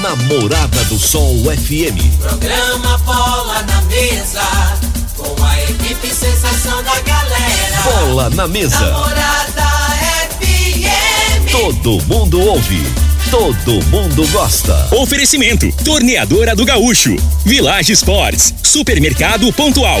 na Morada do Sol FM. Programa Bola na Mesa. Com a equipe sensação da galera. Bola na mesa. Morada FM. Todo mundo ouve. Todo mundo gosta. Oferecimento: Torneadora do Gaúcho, Village Sports, Supermercado Pontual,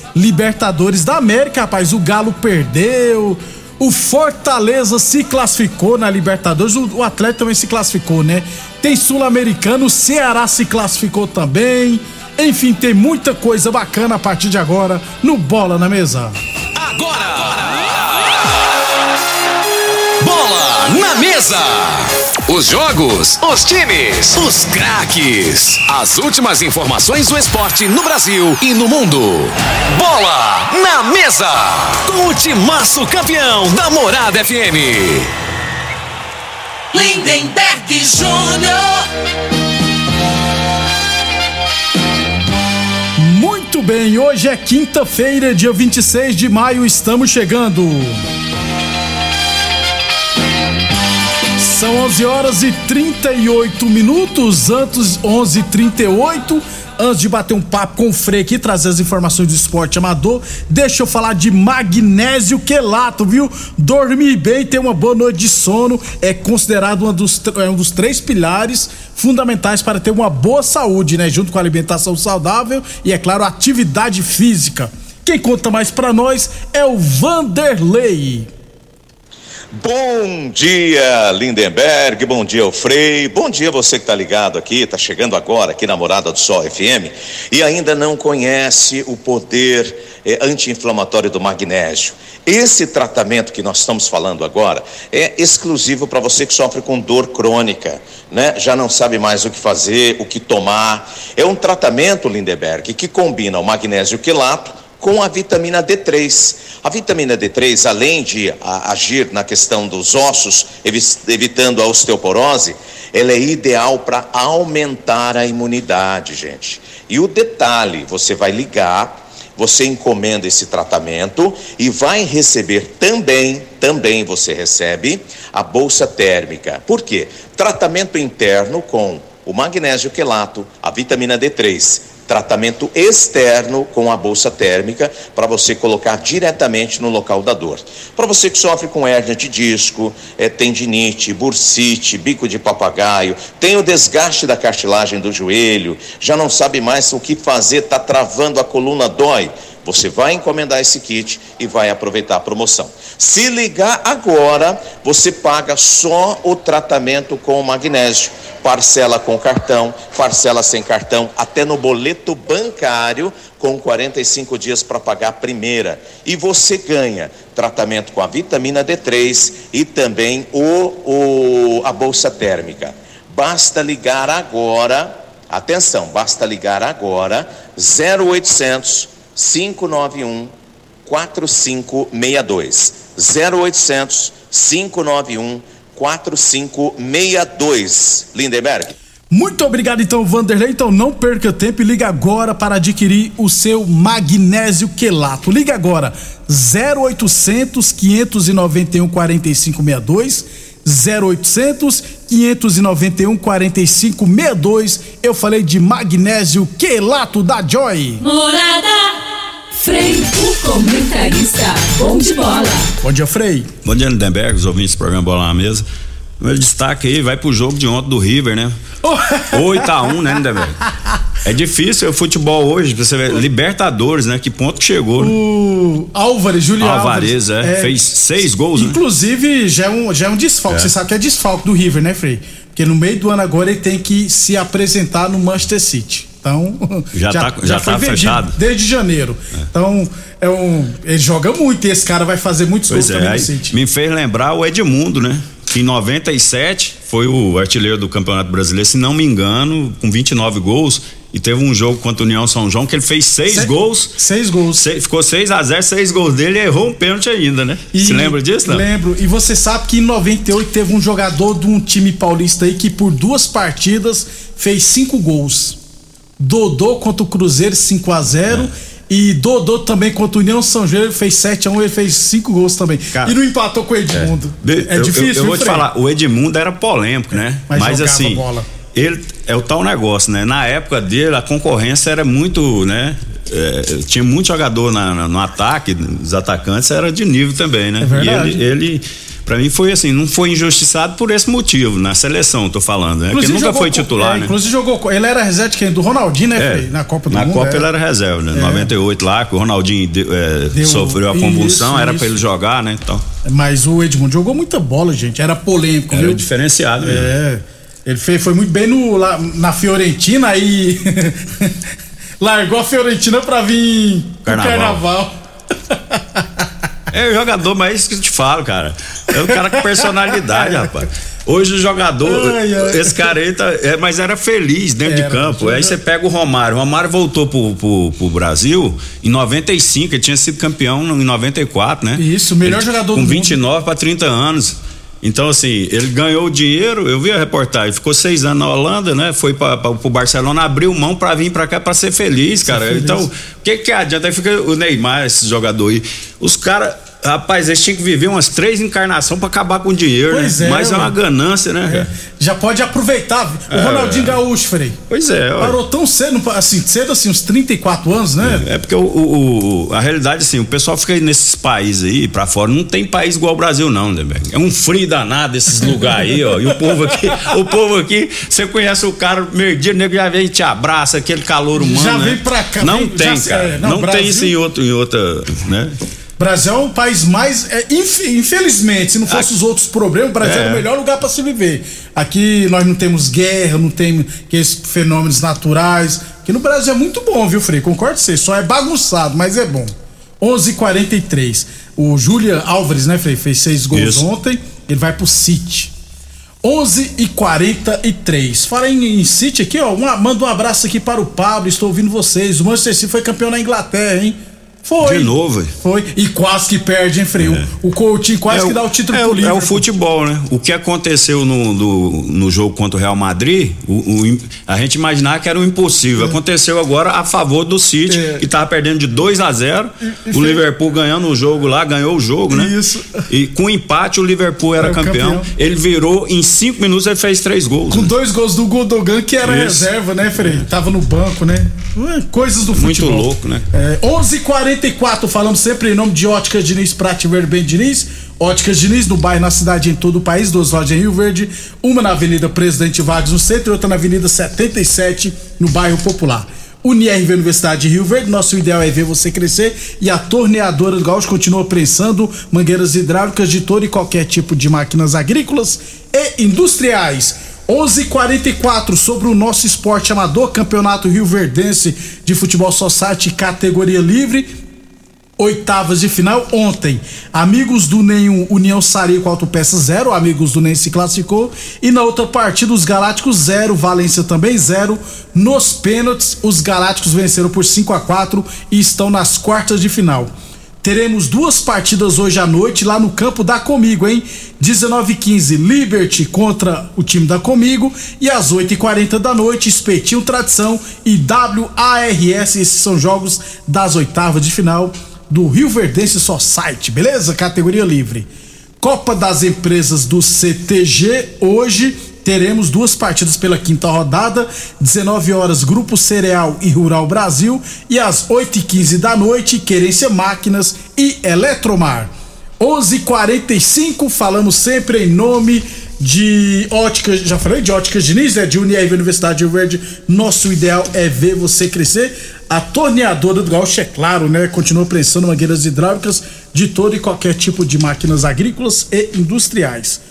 Libertadores da América, rapaz. O Galo perdeu. O Fortaleza se classificou na Libertadores. O, o Atlético também se classificou, né? Tem Sul-Americano, o Ceará se classificou também. Enfim, tem muita coisa bacana a partir de agora no Bola na Mesa. Bola na mesa. Os jogos, os times, os craques. As últimas informações do esporte no Brasil e no mundo. Bola na mesa. Com o timaço campeão da Morada FM. Lindenberg Júnior. Muito bem, hoje é quinta-feira, dia 26 de maio, estamos chegando. São 11 horas e 38 minutos, antes 11 h 38 Antes de bater um papo com o Frei aqui, trazer as informações do esporte amador, deixa eu falar de magnésio quelato, viu? Dormir bem, ter uma boa noite de sono é considerado uma dos, é um dos três pilares fundamentais para ter uma boa saúde, né? Junto com a alimentação saudável e, é claro, atividade física. Quem conta mais para nós é o Vanderlei. Bom dia, Lindenberg. Bom dia, Frei. Bom dia, você que está ligado aqui, está chegando agora aqui na Morada do Sol FM e ainda não conhece o poder eh, anti-inflamatório do magnésio. Esse tratamento que nós estamos falando agora é exclusivo para você que sofre com dor crônica, né? Já não sabe mais o que fazer, o que tomar. É um tratamento, Lindenberg, que combina o magnésio quelato com a vitamina D3. A vitamina D3, além de agir na questão dos ossos, evi evitando a osteoporose, ela é ideal para aumentar a imunidade, gente. E o detalhe, você vai ligar, você encomenda esse tratamento e vai receber também, também você recebe a bolsa térmica. Por quê? Tratamento interno com o magnésio quelato, a vitamina D3 tratamento externo com a bolsa térmica para você colocar diretamente no local da dor. Para você que sofre com hérnia de disco, é, tendinite, bursite, bico de papagaio, tem o desgaste da cartilagem do joelho, já não sabe mais o que fazer, está travando a coluna, dói. Você vai encomendar esse kit e vai aproveitar a promoção. Se ligar agora, você paga só o tratamento com o magnésio. Parcela com cartão, parcela sem cartão, até no boleto bancário, com 45 dias para pagar a primeira. E você ganha tratamento com a vitamina D3 e também o, o, a bolsa térmica. Basta ligar agora, atenção, basta ligar agora, 0800 591 4562. 0800 591 4562. Lindenberg. Muito obrigado então, Vanderlei. Então não perca tempo e liga agora para adquirir o seu magnésio quelato. Liga agora 0800 591 4562 0800 591 4562. Eu falei de magnésio quelato da Joy. Morada. Frei, o comentarista. Bom de bola. Bom dia, Frei. Bom dia, Lindenberg, os ouvintes do programa Bola na Mesa. Meu destaque aí vai pro jogo de ontem do River, né? 8x1, né, Lindenberg? É difícil o futebol hoje, você vê, Libertadores, né? Que ponto que chegou, né? O Álvares, Alvarez, Álvares. é, fez seis gols, né? Inclusive, já é um, já é um desfalque. É. Você sabe que é desfalque do River, né, Frei? Porque no meio do ano agora ele tem que se apresentar no Manchester City. Então, Já tá- já foi tá fechado. Desde janeiro. Então, é um. Ele joga muito e esse cara vai fazer muitos Pois gols é, também no City. me fez lembrar o Edmundo, né? Em 97 foi o artilheiro do Campeonato Brasileiro, se não me engano, com 29 gols. E teve um jogo contra o União São João que ele fez seis Se- gols. Seis gols. Se- ficou 6 a 0 seis gols dele e errou um pênalti ainda, né? E- Se lembra disso, não? Lembro. E você sabe que em 98 teve um jogador de um time paulista aí que por duas partidas fez cinco gols. Dodô contra o Cruzeiro 5 a 0 E Dodô também contra o União São João ele fez 7 a 1 ele fez cinco gols também. Cara, e não empatou com o Edmundo. Be- É, eu- difícil, Eu, eu vou te falar, o Edmundo era polêmico, né? Mas Mas, assim, bola. ele é o tal negócio, né? Na época dele, a concorrência era muito, né? É, tinha muito jogador na- na- no ataque, os atacantes era de nível também, né? É verdade. E ele, ele para mim foi assim, não foi injustiçado por esse motivo, na seleção, tô falando, né? Porque nunca foi titular, é, né? Inclusive jogou. Ele era reserva de quem? Do Ronaldinho, né, É? Na Copa do na Mundo. Copa é. ele era reserva, né? 98 lá, que o Ronaldinho é, Deu- sofreu a convulsão, isso, era pra ele jogar, né? Então, Mas o Edmundo jogou muita bola, gente. Era polêmico, era viu? diferenciado mesmo. É. Ele fez, foi muito bem no, lá, na Fiorentina aí. largou a Fiorentina pra vir Carnaval. carnaval. É o jogador, mas é isso que eu te falo, cara. É um cara com personalidade, rapaz. Hoje o jogador, Ai, ai. esse cara aí, tá, é, mas era feliz dentro Era, de campo. Aí você pega o Romário. O Romário voltou pro, pro, pro Brasil em 95, ele tinha sido campeão em 94, né? Isso, o melhor Ele- jogador Com do 29 para 30 anos. Então, assim, ele ganhou o dinheiro, eu vi a reportagem, ficou seis anos na Holanda, né? Foi para o Barcelona, abriu mão para vir para cá para ser feliz, cara. feliz. Então, o que que adianta? Aí fica o Neymar, esse jogador aí. Os caras, rapaz, eles tinham que viver umas três encarnações para acabar com o dinheiro, Pois né? é, Mas é uma ganância, né? cara? Já pode aproveitar. O É, Ronaldinho é. Gaúcho, Frei. Pois é, ó. Parou tão cedo, assim, cedo assim, uns 34 anos, né? É porque o, o- a realidade, assim, o pessoal fica aí nesses países aí pra fora, não tem país igual o Brasil, não, né? É um frio danado esses lugares aí, ó. E o povo aqui, o povo aqui, você conhece o cara, dia, o nego já vem e te abraça, aquele calor humano. Já né? vem pra cá, Não vem- tem, já- cara. é, não, não Brasil- tem isso em, outro, em outra, né? Brasil é um país mais. é, inf- infelizmente, se não fosse Aqui- os outros problemas, o Brasil É. é o melhor lugar para se viver. Aqui nós não temos guerra, não temos aqueles fenômenos naturais. Aqui no Brasil é muito bom, viu, Frei? Concordo com você. Só é bagunçado, mas é bom. 11:43. O Julian Álvares, né, Frei? Fez seis gols Isso. ontem. Ele vai pro City. 11 e 43 Fala em, em City aqui, ó. Um, manda um abraço aqui para o Pablo. Estou ouvindo vocês. O Manchester City foi campeão na Inglaterra, hein? Foi. De novo, hein? Foi. E quase que perde, hein, Freio? O Coutinho quase É que dá o título é, pro o- é Liverpool. o futebol, né? O que aconteceu no, no, no jogo contra o Real Madrid, o, o a gente imaginava que era o impossível. Aconteceu agora a favor do City, É. que tava perdendo de 2 a 0 O Liverpool ganhando o jogo lá, ganhou o jogo, né? Isso. E com empate o Liverpool era campeão. campeão. Ele virou, em cinco minutos ele fez três gols. Com né? dois gols do Godogan, que era Isso. reserva, né, Frei? Tava no banco, né? Coisas do Muito futebol. louco, né? É, 11:44 falamos sempre em nome de Óticas Diniz, Prate Ver Bem Diniz. Óticas Diniz, no bairro, na cidade, em todo o país. Duas lojas em Rio Verde. Uma na Avenida Presidente Vargas, no centro, e outra na Avenida 77, no bairro Popular. UniRV Universidade de Rio Verde, nosso ideal é ver você crescer e a torneadora do Gaúcho continua prensando mangueiras hidráulicas de todo e qualquer tipo de máquinas agrícolas e industriais. 11:44 sobre o nosso esporte amador, Campeonato Rio Verdense de Futebol Society categoria livre. Oitavas de final ontem. Amigos do Nenhum União Sareio com autopeça 0. Amigos do NEM se classificou. E na outra partida, os Galácticos 0. Valência também 0. Nos pênaltis, os Galácticos venceram por 5 a 4 e estão nas quartas de final. Teremos duas partidas hoje à noite lá no campo da Comigo, hein? 19h15, Liberty contra o time da Comigo. E às 8h40 da noite, Espetinho Tradição e WARS. Esses são jogos das oitavas de final do Rio Verdense Society, beleza? Categoria livre. Copa das Empresas do CTG hoje teremos duas partidas pela quinta rodada, 19 horas Grupo Cereal e Rural Brasil e às 8h15 da noite Querência Máquinas e Eletromar. 11:45 falamos sempre em nome de óticas, já falei de óticas Diniz, né? De Unirv Universidade de Verde. Nosso ideal é ver você crescer. A torneadora do Gaúcho, é claro, né? Continua prensando mangueiras hidráulicas de todo e qualquer tipo de máquinas agrícolas e industriais.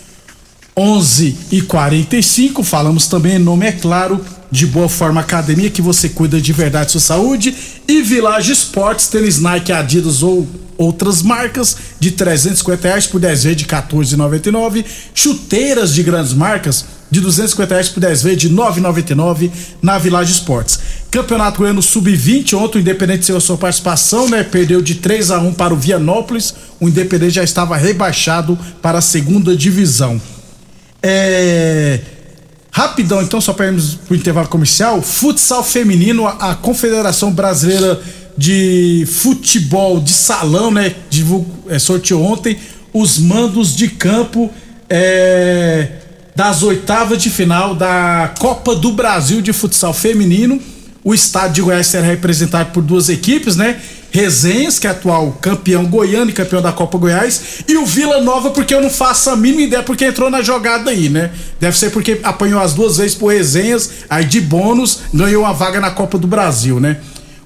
11 e 45 falamos também nome, é claro, de Boa Forma Academia, que você cuida de verdade sua saúde, e Village Esportes, tênis Nike, Adidas ou outras marcas, de 350 reais por 10 vezes de 14,99, chuteiras de grandes marcas, de 250 reais por 10 vezes de 9,99 na Village Esportes. Campeonato Goiano Sub-20, ontem o Independente seu sua participação, né? Perdeu de 3 a 1 para o Vianópolis. O Independente já estava rebaixado para a segunda divisão. É. Rapidão, então, só para irmos pro intervalo comercial. Futsal feminino, a, Confederação Brasileira de Futebol de Salão, né? Divulgo, é, sorteou ontem os mandos de campo é, das oitavas de final da Copa do Brasil de Futsal Feminino. O estado de Goiás será representado por duas equipes, né? Resenhas, que é atual campeão goiano e campeão da Copa Goiás, e o Vila Nova, porque eu não faço a mínima ideia porque entrou na jogada aí, né? Deve ser porque apanhou as duas vezes por Resenhas, aí de bônus ganhou uma vaga na Copa do Brasil, né?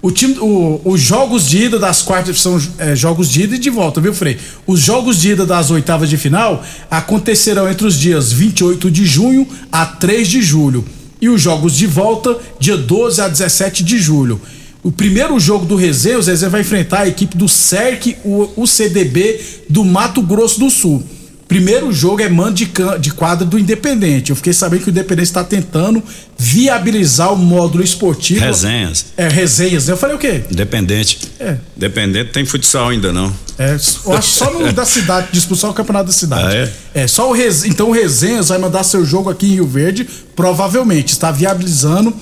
O time, o, os jogos de ida das quartas são é, jogos de ida e de volta, viu, Frei? Os jogos de ida das oitavas de final acontecerão entre os dias 28 de junho a 3 de julho. E os jogos de volta, dia 12 a 17 de julho. O primeiro jogo do Resenha, o Zezé vai enfrentar a equipe do CERC, o, o CDB do Mato Grosso do Sul. Primeiro jogo é mando de, de quadra do Independente. Eu fiquei sabendo que o Independente está tentando viabilizar o módulo esportivo. Resenhas. É, resenhas. Eu falei o quê? Independente. É. Independente tem futsal ainda não. É, eu acho só no da cidade, disputar o campeonato da cidade. Ah, é? é, só o Resenhas. Então o Resenhas vai mandar seu jogo aqui em Rio Verde, provavelmente. Está viabilizando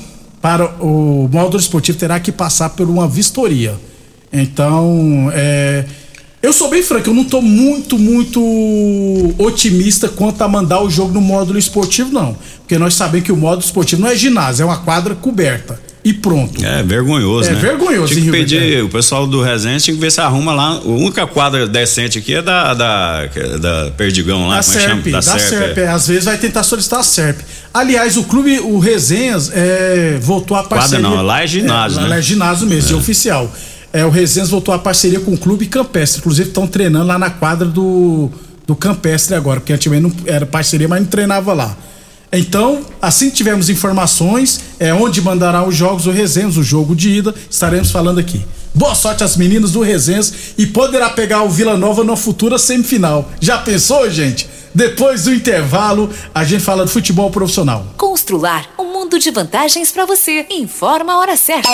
para o módulo esportivo terá que passar por uma vistoria. Então, é, eu sou bem franco, eu não estou muito, muito otimista quanto a mandar o jogo no módulo esportivo, não. Porque nós sabemos que o módulo esportivo não é ginásio, é uma quadra coberta. E pronto. É vergonhoso, É né? vergonhoso Tinha que Rio pedir, Verde, é. o pessoal do Resenha tinha que ver se arruma lá. A única quadra decente aqui é da, da, é da Perdigão lá, Da como é? SERP, da SERP, é. é. às vezes vai tentar solicitar a SERP. Aliás, o clube, o Resenhas, é, voltou a parceria. não, lá é ginásio, é, né? Lá é ginásio mesmo, é oficial. É, o Resenhas voltou a parceria com o clube Campestre. Inclusive, estão treinando lá na quadra do, do Campestre agora, porque antigamente não era parceria, mas não treinava lá. Então, assim que tivermos informações, é onde mandará os jogos, o Resenhas, o jogo de ida, estaremos falando aqui. Boa sorte às meninas do Resenhas e poderá pegar o Vila Nova na futura semifinal. Já pensou, gente? Depois do intervalo, a gente fala de futebol profissional. Constrular um mundo de vantagens para você. Informa a hora certa.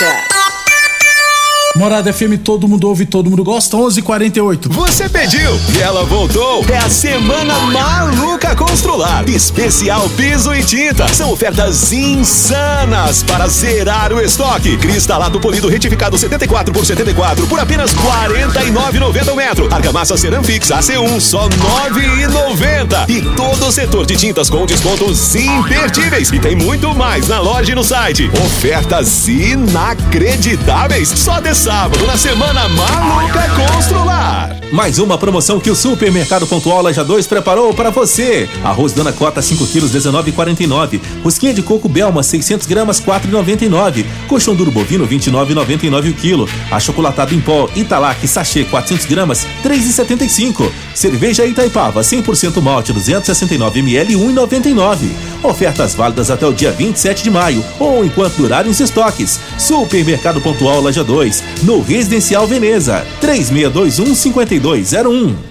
Morada FM, todo mundo ouve, todo mundo gosta. 11:48. Você pediu e ela voltou. É a semana maluca Constrular. Especial piso e tinta. São ofertas insanas para zerar o estoque. Cristalato polido retificado 74 por 74 por apenas 49,90 o metro. Argamassa Ceramfix AC1 só 9,90. E todo o setor de tintas com descontos imperdíveis. E tem muito mais na loja e no site. Ofertas inacreditáveis. Só de sábado na semana maluca Constrular. Mais uma promoção que o Supermercado Pontual Loja 2 preparou para você. Arroz Dona Cota 5 quilos 19,49. Rosquinha de coco Belma 600 gramas 4,99. Colchão duro bovino 29,99 o quilo. Achocolatado em pó Italac sachê 400 gramas 3,75. Cerveja Itaipava 100% malte 269 ml 1,99. Ofertas válidas até o dia 27 de maio ou enquanto durarem os estoques. Supermercado Pontual Loja 2 no Residencial Veneza 3621 52 4201.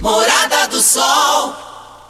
Morada do Sol.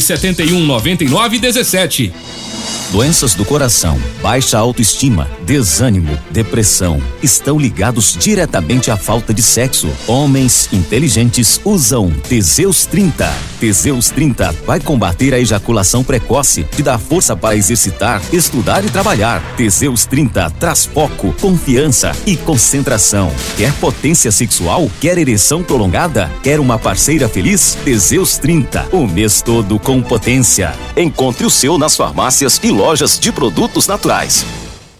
71 99 17. Doenças do coração, baixa autoestima, desânimo, depressão estão ligados diretamente à falta de sexo. Homens inteligentes usam Teseus 30. Teseus 30 vai combater a ejaculação precoce, te dá força para exercitar, estudar e trabalhar. Teseus 30 traz foco, confiança e concentração. Quer potência sexual? Quer ereção prolongada? Quer uma parceira feliz? Teseus 30, o mês todo com potência. Encontre o seu nas farmácias e lojas de produtos naturais.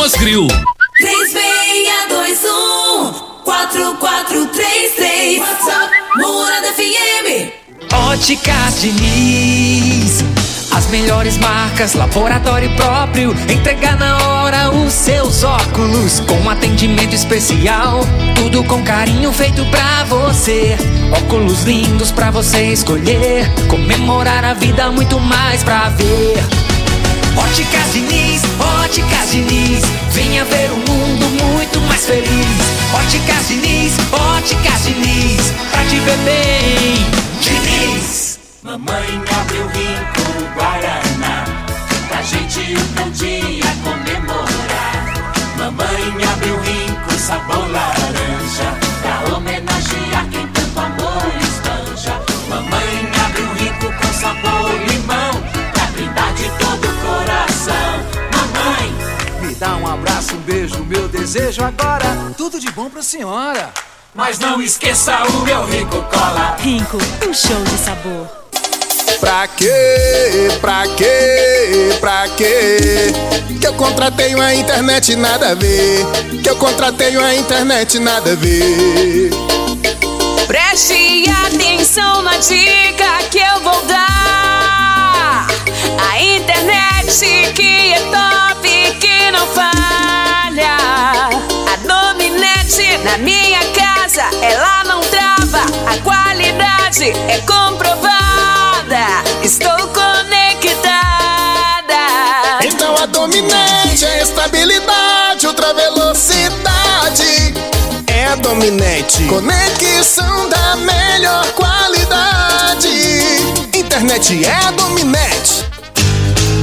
Grill. 3621 4433 WhatsApp Morada FM Óticas Diniz. As melhores marcas, laboratório próprio. Entregar na hora os seus óculos. Com atendimento especial. Tudo com carinho feito pra você. Óculos lindos pra você escolher. Comemorar a vida, muito mais pra ver. Óticas Diniz, Óticas Diniz. Venha ver um mundo muito mais feliz. Óticas Diniz, Óticas Diniz. Pra te ver bem, Diniz. Mamãe abriu rico Guaraná Pra gente o teu dia comemorar Mamãe abriu rico sabor laranja Pra homenagear desejo agora. Tudo de bom pra senhora. Mas não esqueça o meu rico cola Rinco, um show de sabor. Pra quê? Pra quê? Pra quê? Que eu contratei uma internet nada a ver. Que eu contratei uma internet nada a ver. Preste atenção na dica que eu vou dar. A internet que é top, que não falha. A Dominete na minha casa, ela não trava. A qualidade é comprovada. Estou conectada. Então a dominante é estabilidade, ultra velocidade. É a dominante. Conexão da melhor qualidade. Internet é a dominante.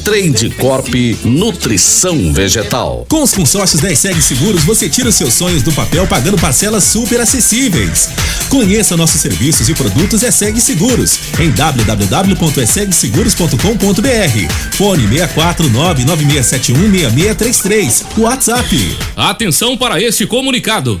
Trade Corp Nutrição Vegetal. Com os consórcios da ESEG Seguros, você tira os seus sonhos do papel pagando parcelas super acessíveis. Conheça nossos serviços e produtos ESEG Seguros em www.esegseguros.com.br. Fone 64996716633. WhatsApp. Atenção para este comunicado.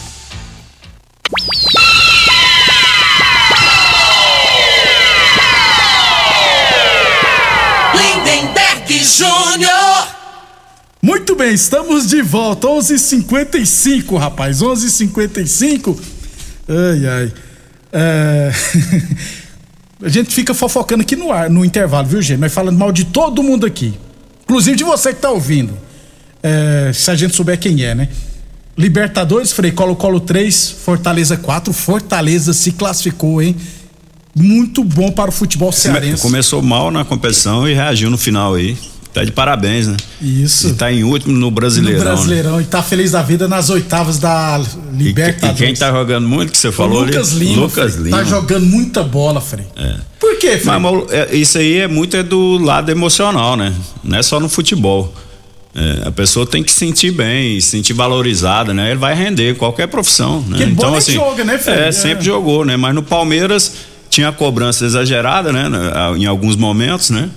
Júnior. Muito bem, estamos de volta. 11:55, rapaz. 11:55. Ai, ai. É... A gente fica fofocando aqui no ar, no intervalo, viu, gente? Nós falando mal de todo mundo aqui. Inclusive de você que tá ouvindo. É... Se a gente souber quem é, né? Libertadores, Frei, Colo-Colo 3, Fortaleza 4. Fortaleza se classificou, hein? Muito bom para o futebol cearense. Começou mal na competição e reagiu no final aí. Tá de parabéns, né? Isso. E tá em último no Brasileirão. No Brasileirão Né? e tá feliz da vida nas oitavas da Libertadores. E quem tá jogando muito, que você falou o Lucas ali? Lima. Lucas Frei, Lima. Tá jogando muita bola, Frei. É. Por quê, Frei? Mas, mas, é, isso aí é muito é do lado emocional, né? Não é só no futebol. É, a pessoa tem que se sentir bem, se sentir valorizada, né? Ele vai render qualquer profissão, né? Que então assim, joga, né, Fred? é, É. sempre jogou, né? Mas no Palmeiras tinha a cobrança exagerada, né? Em alguns momentos, né?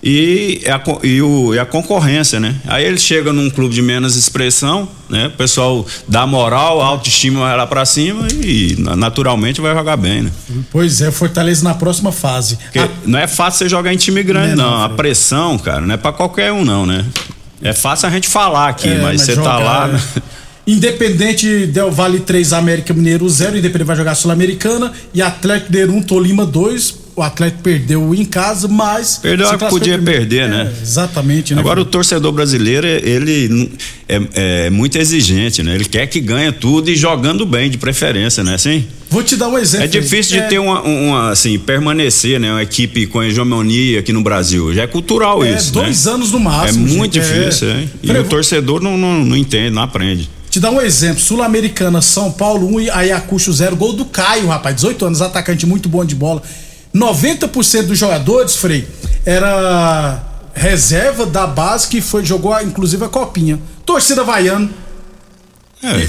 E a, co- e, o, e a concorrência, né? Aí ele chega num clube de menos expressão, né? O pessoal dá moral, a autoestima vai lá pra cima e na- naturalmente vai jogar bem, né? Pois é, Fortaleza na próxima fase. Porque não é fácil você jogar em time grande, Não é não. não, A pressão, cara, não é pra qualquer um, não, né? É fácil a gente falar aqui, É, mas você tá jogar, lá. é. Né? Independente Del Vale 3, América Mineiro 0. Independente vai jogar Sul-Americana. E Atlético Mineiro 1, Tolima 2. O Atlético perdeu em casa, mas. Perdeu a que podia perder, né? É, exatamente, né? Agora o torcedor brasileiro, ele é, é muito exigente, né? Ele quer que ganhe tudo e jogando bem, de preferência, né? Assim? Vou te dar um exemplo. É difícil de É, ter uma, uma, assim, permanecer, né? Uma equipe com hegemonia aqui no Brasil. Já é cultural É, isso, dois né? anos no máximo, É muito gente, é. difícil, é. E Frei, o torcedor não, não, não entende, não aprende. Te dar um exemplo: Sul-Americana, São Paulo 1 e Ayacucho 0. Gol do Caio, rapaz, 18 anos, atacante muito bom de bola. 90% dos jogadores, Frei, era reserva da base que foi, jogou inclusive a Copinha. Torcida Vaiano.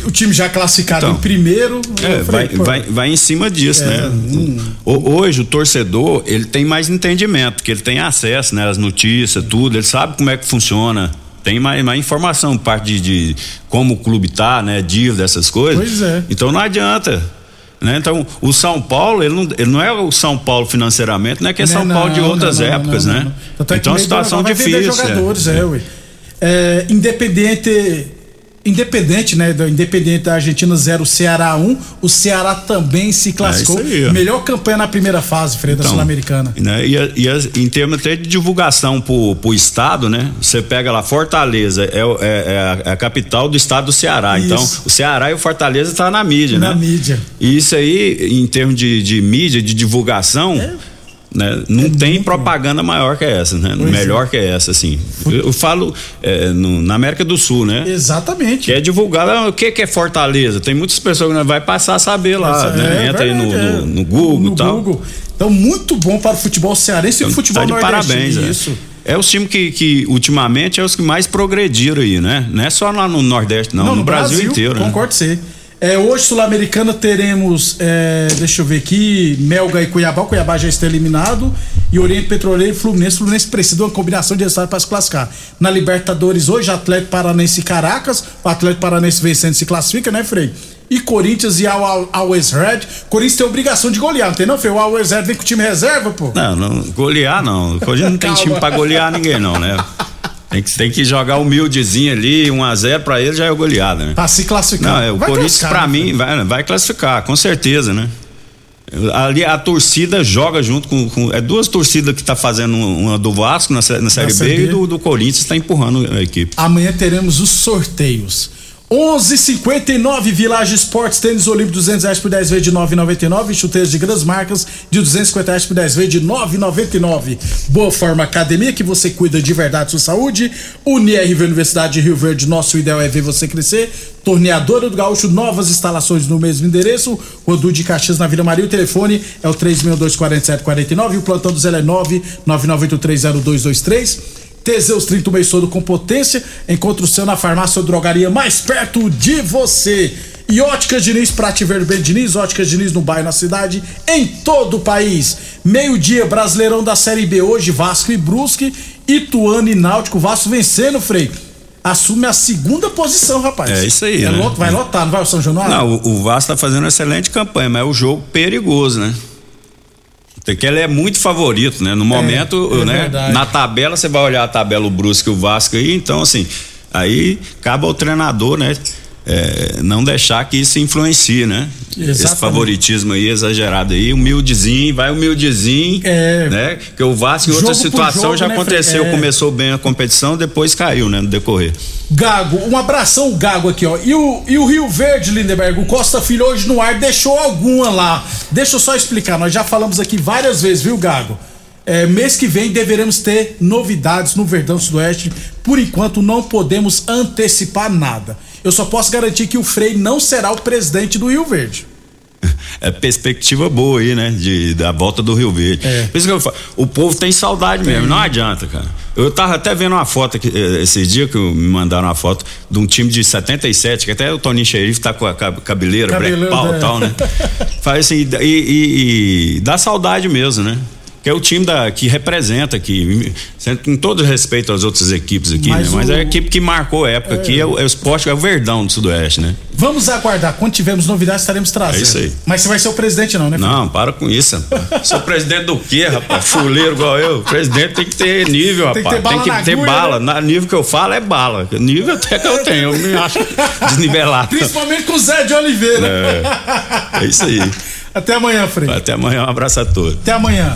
O time já classificado Então, em primeiro. É, eu vai, vai, vai em cima disso, É, né? O- Hoje o torcedor, ele tem mais entendimento, porque ele tem acesso, né? As notícias, tudo, ele sabe como é que funciona. Tem mais, mais informação, parte de, de como o clube tá, né? Dívida, essas coisas. Pois é. Então não adianta. Né? Então, o São Paulo, ele não, ele não é o São Paulo financeiramente, não é que é Não, São Paulo de não, outras não, não, épocas, não, né? não. É então, é uma situação difícil. jogadores, é. é. É, independente. Independente, né? Do Independente da Argentina 0, Ceará 1. O Ceará também se classificou. É aí. Melhor campanha na primeira fase, Freire, da Então, Sul-Americana. Né? E, e em termos até de divulgação pro, pro estado, né? Você pega lá, Fortaleza é, é- é a, é a capital do estado do Ceará. Isso. Então, o Ceará e o Fortaleza tá na mídia, Na né? mídia. E isso aí, em termos de, de mídia, de divulgação, né? Não tem propaganda maior que essa, né? Pois Melhor que essa, assim. Eu, eu falo é, no- na América do Sul, né? Exatamente. Que é divulgado, ah, o que, que é Fortaleza? Tem muitas pessoas que não vai passar a saber lá, É, né? é Entra aí no, verdade, é. no, no Google no tal. Google. Então, muito bom para o futebol cearense e o futebol tá parabéns, é. Isso. É os times que, que ultimamente é os que mais progrediram aí, né? Não é só lá no Nordeste, não, no, Brasil, inteiro. né? Concordo com você. É, hoje, Sul-Americana, teremos, é, deixa eu ver aqui, Melga e Cuiabá. O Cuiabá já está eliminado. E Oriente Petroleiro e Fluminense. Fluminense precisa de uma combinação de resultados para se classificar. Na Libertadores, hoje, Atlético Paranense e Caracas. O Atlético Paranense vencendo se classifica, né, Frei? E Corinthians e Al- Al- Always Red. Corinthians tem obrigação de golear, não tem não, Frei? O Always Red vem com o time reserva, pô. Não, não, golear não. Corinthians não tem time pra golear ninguém, não, né? Tem que, tem que jogar humildezinho ali, 1x0 pra ele já é goleada, né? Pra se classificar. Não, é, o Vai Corinthians pra né, mim vai, vai classificar, com certeza, né? Ali a torcida joga junto com, com- é duas torcidas que tá fazendo uma do Vasco na, na Série Série B B. e do, do Corinthians está empurrando a equipe. Amanhã teremos os sorteios. 11:59 Village Esportes Tênis Olímpico 200 reais por 10 vezes de 9,99 chuteiros de grandes marcas de 250 reais por 10 vezes de 9,99 Boa Forma Academia que você cuida de verdade sua saúde. UniRV Universidade de Rio Verde nosso ideal é ver você crescer. Torneadora do Gaúcho novas instalações no mesmo endereço. Rodu de Caxias na Vila Maria. O telefone é o 3624749 e o plantão do Zé é 999830223 Teseus 30 o mês todo com potência. Encontre o seu na farmácia ou drogaria mais perto de você. E Óticas Diniz, Prate Verde Ben Diniz, Óticas Diniz no bairro, na cidade, em todo o país. Meio-dia, Brasileirão da Série B hoje, Vasco e Brusque, Ituano e Náutico. Vasco vencendo, Frei. Assume a segunda posição, rapaz. É isso aí, É né? vai lotar, não vai o São Januário? Não, o, o Vasco tá fazendo uma excelente campanha, mas é um jogo perigoso, né? Porque ele é muito favorito, né? No momento, é né? verdade. Na tabela, você vai olhar a tabela, o Brusque e o Vasco aí, então assim, aí cabe ao treinador, né? é, não deixar que isso influencie, né? Esse Exatamente. favoritismo aí exagerado aí, humildezinho, vai humildezinho, né? Que o Vasco em outra situação jogo, já né, aconteceu? É. começou bem a competição, depois caiu, né? No decorrer. Gago, um abração, Gago, aqui, ó. E o, e o Rio Verde, Lindenberg, o Costa Filho hoje no ar deixou alguma lá. Deixa eu só explicar, nós já falamos aqui várias vezes, viu, Gago? É, mês que vem deveremos ter novidades no Verdão Sudoeste. Por enquanto, não podemos antecipar nada. Eu só posso garantir que o Frei não será o presidente do Rio Verde. É perspectiva boa aí, né? De, da volta do Rio Verde. Por isso que eu falo, o povo tem saudade mesmo, não adianta, cara. Eu tava até vendo uma foto aqui, eh, esses dias que me mandaram uma foto de um time de 77, que até o Toninho Xerife tá com a cab- cabeleira, black pau é. e tal, né? Faz assim, e, e- e dá saudade mesmo, né? Que é o time da, que representa, que com todo respeito às outras equipes aqui, Mas né? Mas o- é a equipe que marcou a época aqui, é o, é o esporte, é o Verdão do Sudoeste, né? Vamos aguardar. Quando tivermos novidades, estaremos trazendo. É isso aí. Mas você vai ser o presidente, não, né? Frei? Não, para com isso, rapaz. Sou presidente do quê, rapaz? Fuleiro igual eu. Presidente tem que ter nível, Tem que rapaz. ter bala na agulha, bala. né? Na nível que eu falo é bala. Nível até que eu tenho. Eu me acho desnivelado. Principalmente com o Zé de Oliveira. É, é isso aí. Até amanhã, Frei. Até amanhã. Um abraço a todos. Até amanhã.